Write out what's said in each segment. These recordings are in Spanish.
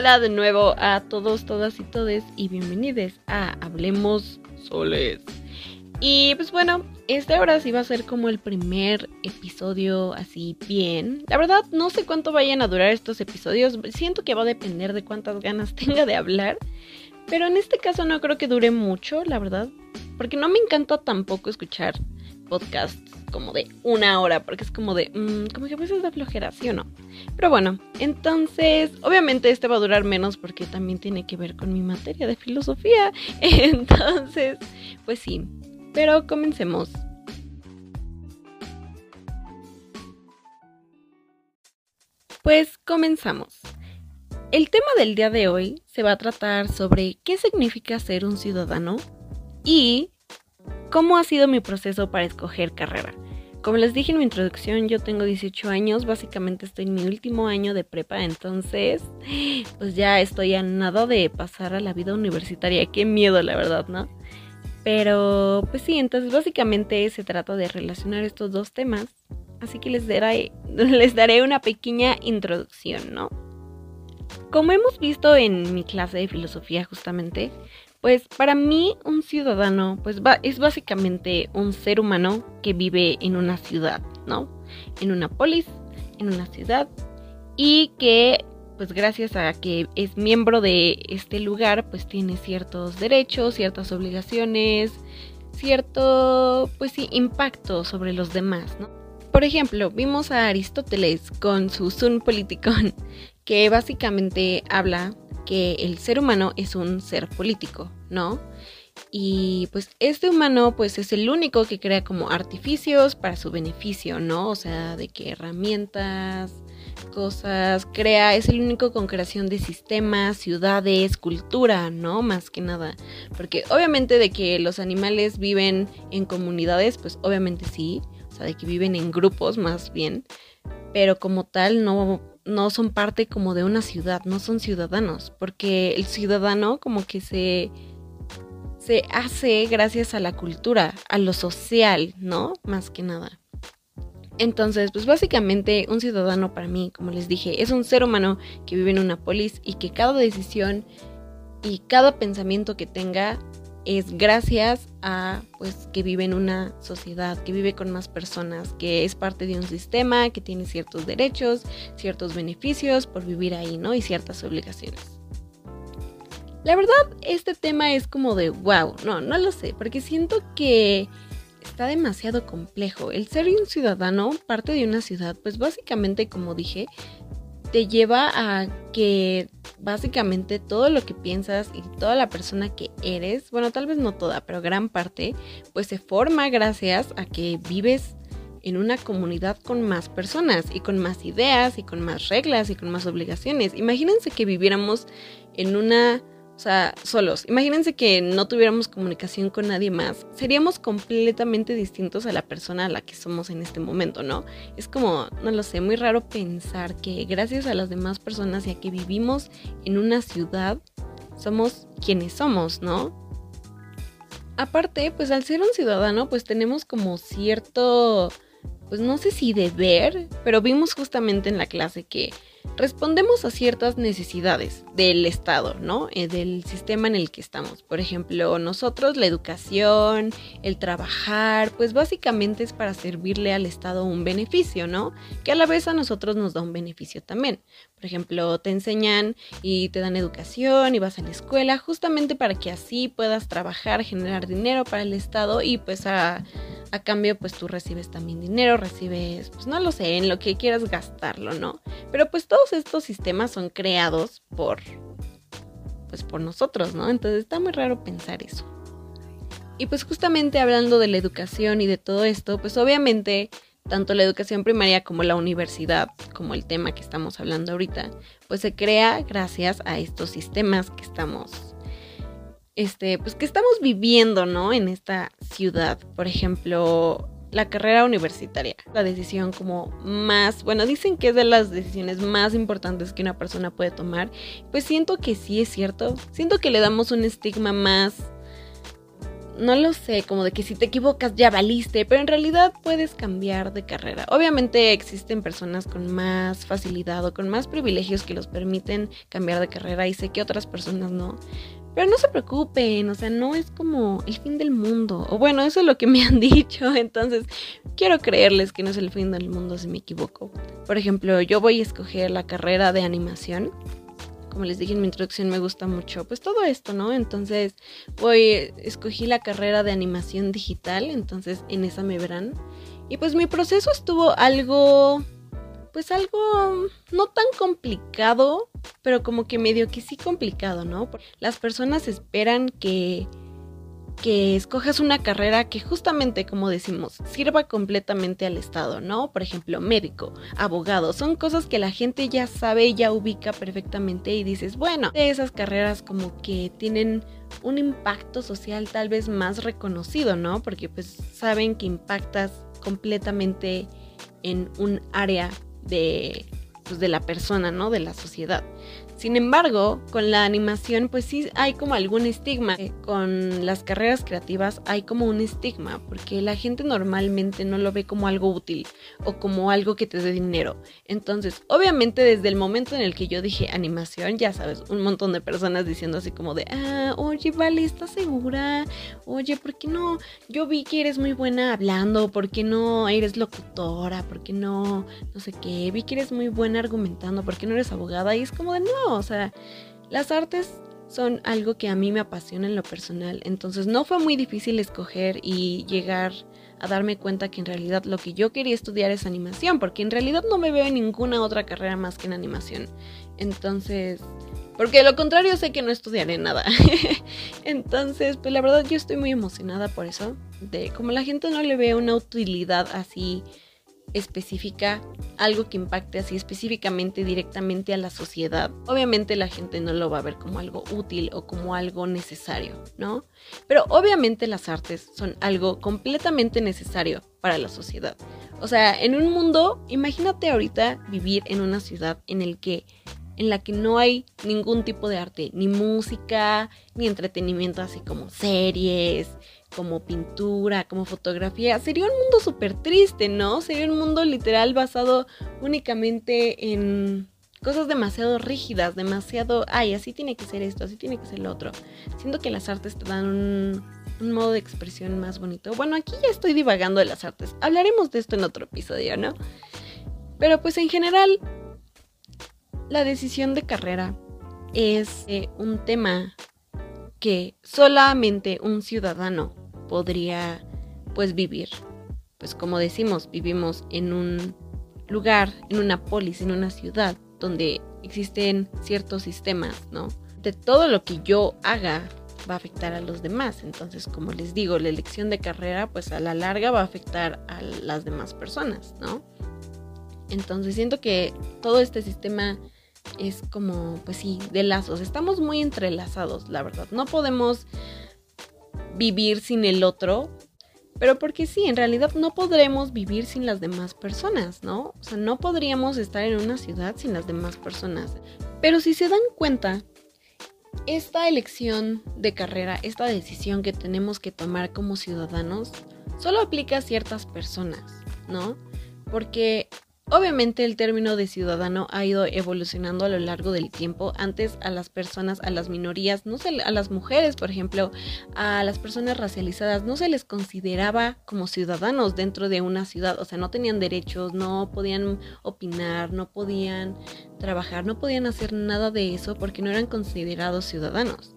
Hola de nuevo a todos, todas y todes y bienvenidos a Hablemos Soles. Y pues bueno, este ahora sí va a ser como el primer episodio así bien. La verdad no sé cuánto vayan a durar estos episodios, siento que va a depender de cuántas ganas tenga de hablar. Pero en este caso no creo que dure mucho, la verdad. Porque no me encanta tampoco escuchar podcasts como de una hora, porque es como de, mm, como que a veces da flojera, ¿sí o no? Pero bueno, entonces, obviamente este va a durar menos porque también tiene que ver con mi materia de filosofía. Entonces, pues sí, pero comencemos. Pues comenzamos. El tema del día de hoy se va a tratar sobre qué significa ser un ciudadano y ¿Cómo ha sido mi proceso para escoger carrera? Como les dije en mi introducción, yo tengo 18 años, básicamente estoy en mi último año de prepa, entonces pues ya estoy a nada de pasar a la vida universitaria. Qué miedo, la verdad, ¿no? Pero pues sí, entonces básicamente se trata de relacionar estos dos temas, así que les daré, les daré una pequeña introducción, ¿no? Como hemos visto en mi clase de filosofía justamente, pues para mí un ciudadano pues es básicamente un ser humano que vive en una ciudad, ¿no? En una polis, en una ciudad y que pues gracias a que es miembro de este lugar pues tiene ciertos derechos, ciertas obligaciones, cierto pues sí impacto sobre los demás, ¿no? Por ejemplo, vimos a Aristóteles con su Sun Politicon, que básicamente habla que el ser humano es un ser político, ¿no? Y pues este humano pues es el único que crea como artificios para su beneficio, ¿no? O sea, de que herramientas, cosas, crea, es el único con creación de sistemas, ciudades, cultura, ¿no? Más que nada. Porque obviamente de que los animales viven en comunidades, pues obviamente sí, o sea, de que viven en grupos más bien, pero como tal no no son parte como de una ciudad, no son ciudadanos, porque el ciudadano como que se, se hace gracias a la cultura, a lo social, ¿no? Más que nada. Entonces, pues básicamente un ciudadano para mí, como les dije, es un ser humano que vive en una polis y que cada decisión y cada pensamiento que tenga es gracias a pues que vive en una sociedad, que vive con más personas, que es parte de un sistema, que tiene ciertos derechos, ciertos beneficios por vivir ahí, ¿no? Y ciertas obligaciones. La verdad, este tema es como de wow, no, no lo sé, porque siento que está demasiado complejo. El ser un ciudadano, parte de una ciudad, pues básicamente, como dije, te lleva a que básicamente todo lo que piensas y toda la persona que eres, bueno, tal vez no toda, pero gran parte, pues se forma gracias a que vives en una comunidad con más personas y con más ideas y con más reglas y con más obligaciones. Imagínense que viviéramos en una o sea, solos. Imagínense que no tuviéramos comunicación con nadie más. Seríamos completamente distintos a la persona a la que somos en este momento, ¿no? Es como, no lo sé, muy raro pensar que gracias a las demás personas y a que vivimos en una ciudad, somos quienes somos, ¿no? Aparte, pues al ser un ciudadano, pues tenemos como cierto, pues no sé si deber, pero vimos justamente en la clase que respondemos a ciertas necesidades del Estado, ¿no? Eh, del sistema en el que estamos. Por ejemplo, nosotros la educación, el trabajar, pues básicamente es para servirle al Estado un beneficio, ¿no? Que a la vez a nosotros nos da un beneficio también. Por ejemplo, te enseñan y te dan educación y vas a la escuela justamente para que así puedas trabajar, generar dinero para el Estado y pues a, a cambio pues tú recibes también dinero, recibes, pues no lo sé, en lo que quieras gastarlo, ¿no? Pero pues todos estos sistemas son creados por, pues por nosotros, ¿no? Entonces está muy raro pensar eso. Y pues justamente hablando de la educación y de todo esto, pues obviamente tanto la educación primaria como la universidad, como el tema que estamos hablando ahorita, pues se crea gracias a estos sistemas que estamos este, pues que estamos viviendo, ¿no? En esta ciudad. Por ejemplo, la carrera universitaria, la decisión como más, bueno, dicen que es de las decisiones más importantes que una persona puede tomar, pues siento que sí es cierto, siento que le damos un estigma más no lo sé, como de que si te equivocas ya valiste, pero en realidad puedes cambiar de carrera. Obviamente existen personas con más facilidad o con más privilegios que los permiten cambiar de carrera y sé que otras personas no. Pero no se preocupen, o sea, no es como el fin del mundo. O bueno, eso es lo que me han dicho, entonces quiero creerles que no es el fin del mundo si me equivoco. Por ejemplo, yo voy a escoger la carrera de animación como les dije en mi introducción, me gusta mucho, pues todo esto, ¿no? Entonces, voy, escogí la carrera de animación digital, entonces en esa me verán. Y pues mi proceso estuvo algo, pues algo no tan complicado, pero como que medio que sí complicado, ¿no? Las personas esperan que que escojas una carrera que justamente, como decimos, sirva completamente al Estado, ¿no? Por ejemplo, médico, abogado, son cosas que la gente ya sabe, ya ubica perfectamente y dices, bueno, de esas carreras como que tienen un impacto social tal vez más reconocido, ¿no? Porque pues saben que impactas completamente en un área de, pues, de la persona, ¿no? De la sociedad. Sin embargo, con la animación pues sí hay como algún estigma. Con las carreras creativas hay como un estigma porque la gente normalmente no lo ve como algo útil o como algo que te dé dinero. Entonces, obviamente desde el momento en el que yo dije animación, ya sabes, un montón de personas diciendo así como de, ah, oye, vale, ¿estás segura? Oye, ¿por qué no? Yo vi que eres muy buena hablando, ¿por qué no eres locutora? ¿Por qué no? No sé qué, vi que eres muy buena argumentando, ¿por qué no eres abogada? Y es como de, no, o sea, las artes son algo que a mí me apasiona en lo personal, entonces no fue muy difícil escoger y llegar a darme cuenta que en realidad lo que yo quería estudiar es animación, porque en realidad no me veo en ninguna otra carrera más que en animación. Entonces, porque de lo contrario sé que no estudiaré nada. Entonces, pues la verdad yo estoy muy emocionada por eso, de como la gente no le ve una utilidad así específica, algo que impacte así específicamente directamente a la sociedad, obviamente la gente no lo va a ver como algo útil o como algo necesario, ¿no? Pero obviamente las artes son algo completamente necesario para la sociedad. O sea, en un mundo, imagínate ahorita vivir en una ciudad en el que en la que no hay ningún tipo de arte, ni música, ni entretenimiento así como series, como pintura, como fotografía, sería un mundo súper triste, ¿no? Sería un mundo literal basado únicamente en cosas demasiado rígidas, demasiado, ay, así tiene que ser esto, así tiene que ser lo otro. Siento que las artes te dan un, modo de expresión más bonito. Bueno, aquí ya estoy divagando de las artes. Hablaremos de esto en otro episodio, ¿no? Pero pues en general, la decisión de carrera es eh, un tema que solamente un ciudadano podría pues vivir. Pues como decimos, vivimos en un lugar, en una polis, en una ciudad donde existen ciertos sistemas, ¿no? De todo lo que yo haga va a afectar a los demás. Entonces, como les digo, la elección de carrera, pues a la larga va a afectar a las demás personas, ¿no? Entonces, siento que todo este sistema es como, pues sí, de lazos. Estamos muy entrelazados, la verdad. No podemos vivir sin el otro, pero porque sí, en realidad no podremos vivir sin las demás personas, ¿no? O sea, no podríamos estar en una ciudad sin las demás personas. Pero si se dan cuenta, esta elección de carrera, esta decisión que tenemos que tomar como ciudadanos, solo aplica a ciertas personas, ¿no? Porque Obviamente el término de ciudadano ha ido evolucionando a lo largo del tiempo. Antes a las personas, a las minorías, no sé, a las mujeres, por ejemplo, a las personas racializadas, no se les consideraba como ciudadanos dentro de una ciudad. O sea, no tenían derechos, no podían opinar, no podían trabajar, no podían hacer nada de eso porque no eran considerados ciudadanos.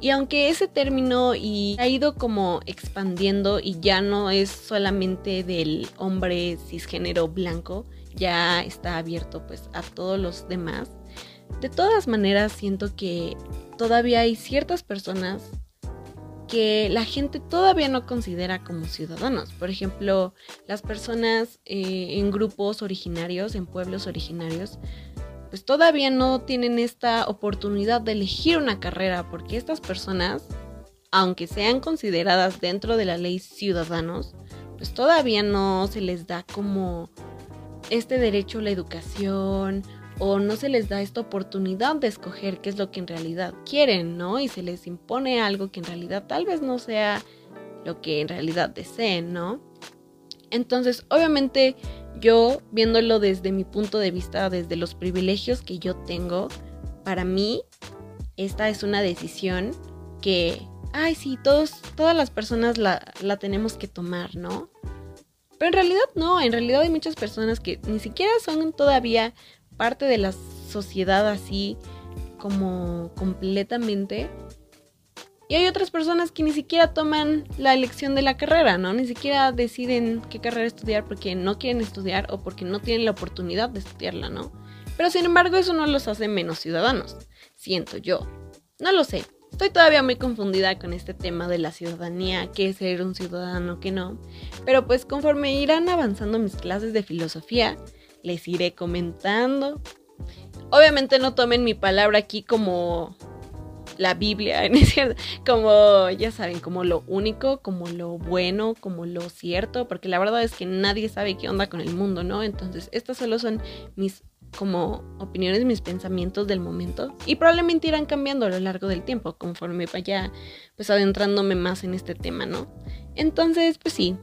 Y aunque ese término y ha ido como expandiendo y ya no es solamente del hombre cisgénero blanco, ya está abierto pues a todos los demás. De todas maneras siento que todavía hay ciertas personas que la gente todavía no considera como ciudadanos. Por ejemplo, las personas eh, en grupos originarios, en pueblos originarios, pues todavía no tienen esta oportunidad de elegir una carrera, porque estas personas, aunque sean consideradas dentro de la ley ciudadanos, pues todavía no se les da como este derecho a la educación o no se les da esta oportunidad de escoger qué es lo que en realidad quieren, ¿no? Y se les impone algo que en realidad tal vez no sea lo que en realidad deseen, ¿no? Entonces, obviamente, yo viéndolo desde mi punto de vista, desde los privilegios que yo tengo, para mí, esta es una decisión que, ay, sí, todos, todas las personas la, la tenemos que tomar, ¿no? Pero en realidad no, en realidad hay muchas personas que ni siquiera son todavía parte de la sociedad así como completamente y hay otras personas que ni siquiera toman la elección de la carrera, ¿no? Ni siquiera deciden qué carrera estudiar porque no quieren estudiar o porque no tienen la oportunidad de estudiarla, ¿no? Pero sin embargo eso no los hace menos ciudadanos, siento yo. No lo sé, estoy todavía muy confundida con este tema de la ciudadanía, qué es ser un ciudadano, qué no. Pero pues conforme irán avanzando mis clases de filosofía, les iré comentando. Obviamente no tomen mi palabra aquí como la Biblia. Como, ya saben, como lo único, como lo bueno, como lo cierto, porque la verdad es que nadie sabe qué onda con el mundo, ¿no? Entonces, estas solo son mis como opiniones, mis pensamientos del momento y probablemente irán cambiando a lo largo del tiempo conforme vaya pues adentrándome más en este tema, ¿no? Entonces, pues sí,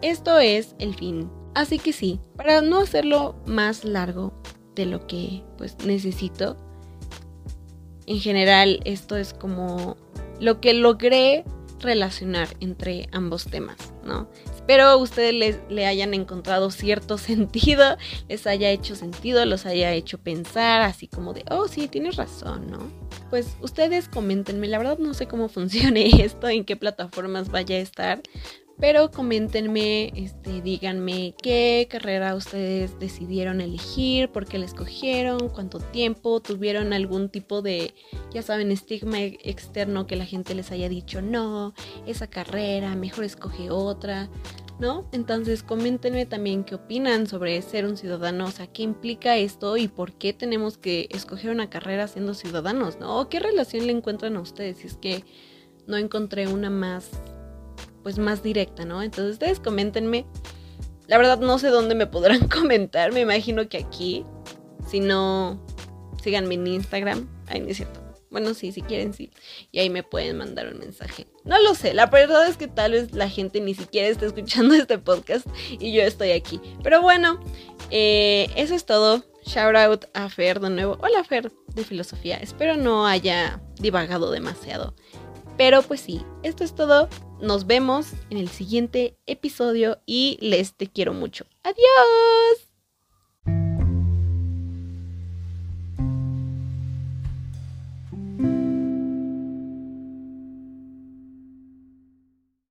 esto es el fin. Así que sí, para no hacerlo más largo de lo que pues necesito, en general esto es como lo que logré relacionar entre ambos temas, ¿no? Espero ustedes le hayan encontrado cierto sentido, les haya hecho sentido, los haya hecho pensar, así como de, oh sí, tienes razón, ¿no? Pues ustedes coméntenme, la verdad no sé cómo funcione esto, en qué plataformas vaya a estar, pero coméntenme, este, díganme qué carrera ustedes decidieron elegir, por qué la escogieron, cuánto tiempo, tuvieron algún tipo de, ya saben, estigma externo que la gente les haya dicho, no, esa carrera, mejor escoge otra, ¿no? Entonces coméntenme también qué opinan sobre ser un ciudadano, o sea, qué implica esto y por qué tenemos que escoger una carrera siendo ciudadanos, ¿no? ¿O qué relación le encuentran a ustedes si es que no encontré una más pues más directa, ¿no? Entonces ustedes coméntenme. La verdad no sé dónde me podrán comentar, me imagino que aquí. Si no, síganme en Instagram. Ahí no es cierto. Bueno, sí, si quieren, sí. Y ahí me pueden mandar un mensaje. No lo sé, la verdad es que tal vez la gente ni siquiera está escuchando este podcast y yo estoy aquí. Pero bueno, eh, eso es todo. Shout out a Fer de nuevo. Hola Fer de filosofía. Espero no haya divagado demasiado. Pero pues sí, esto es todo. Nos vemos en el siguiente episodio y les te quiero mucho. Adiós.